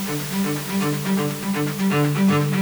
Thank you.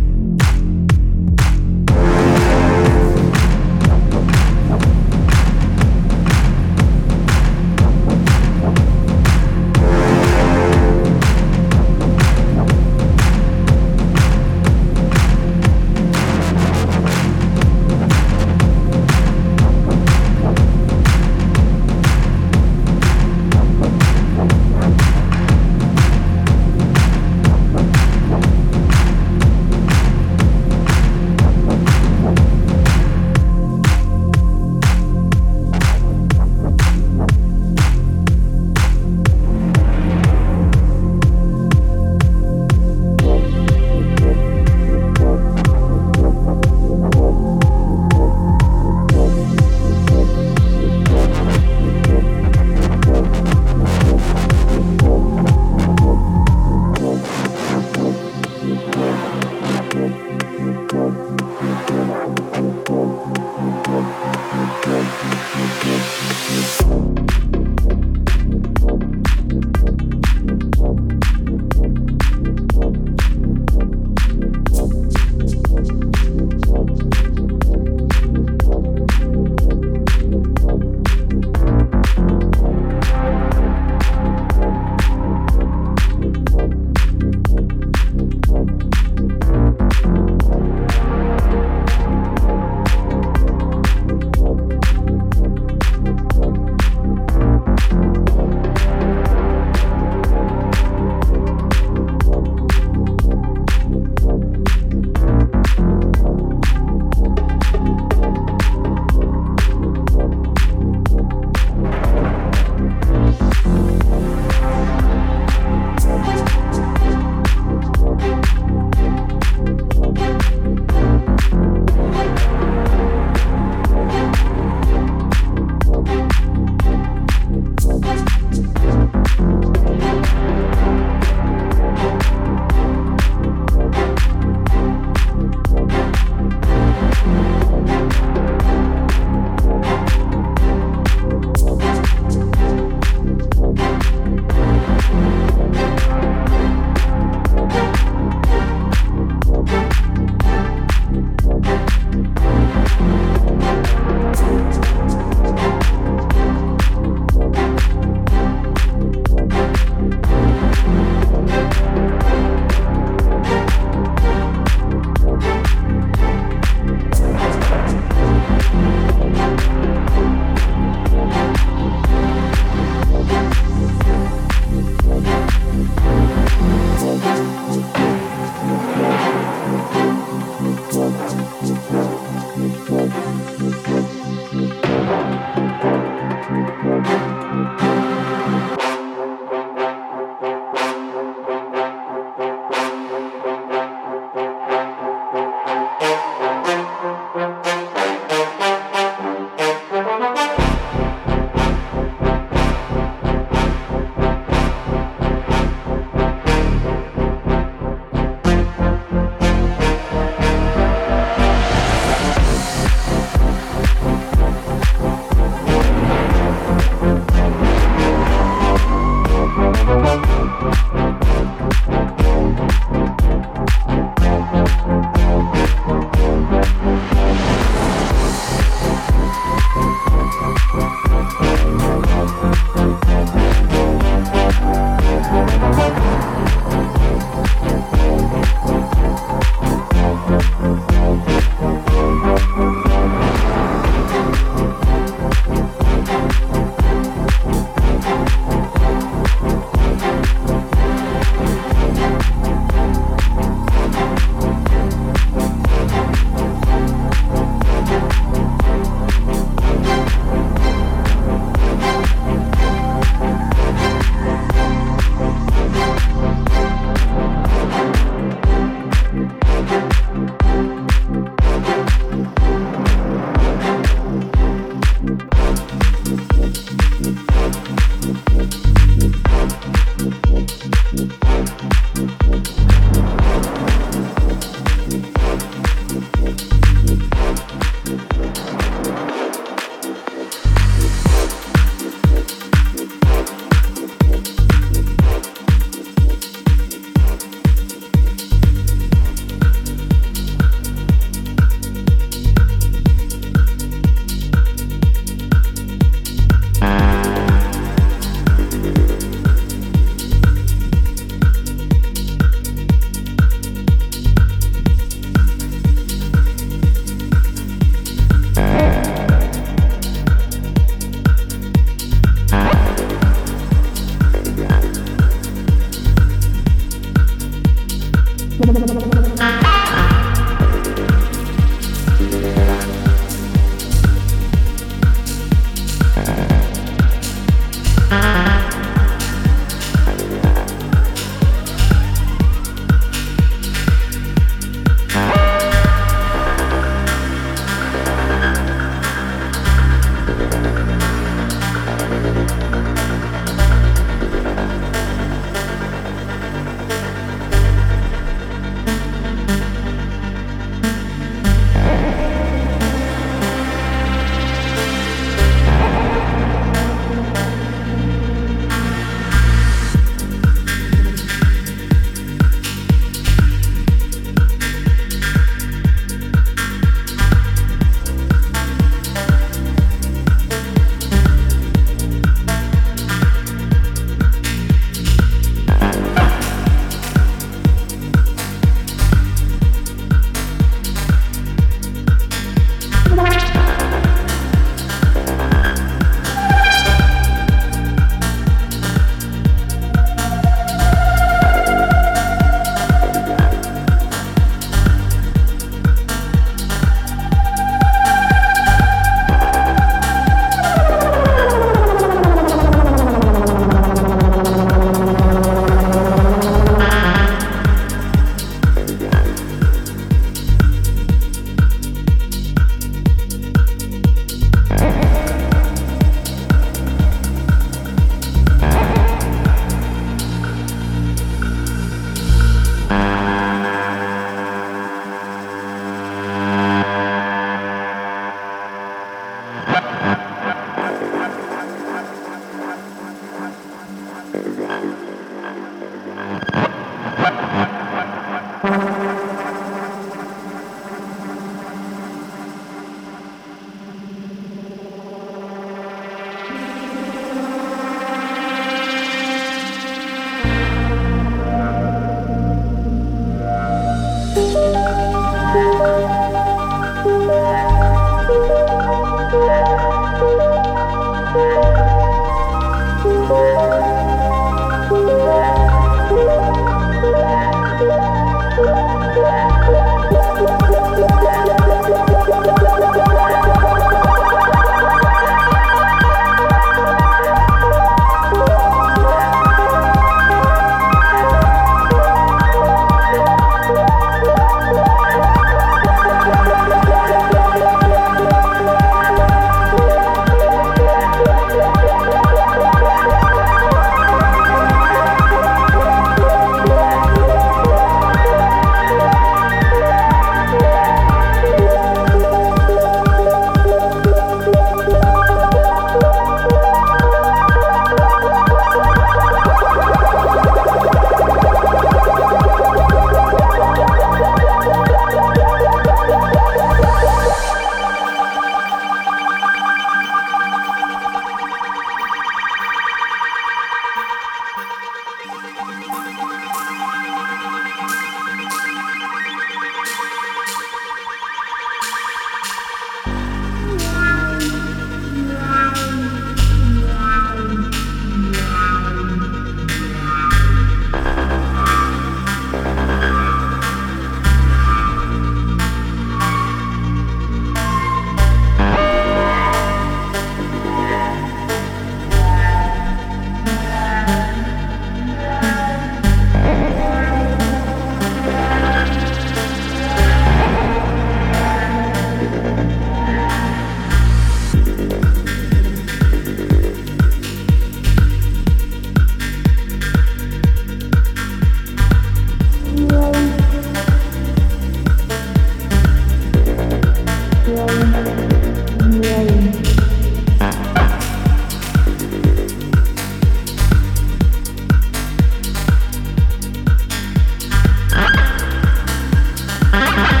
Ha ha ha!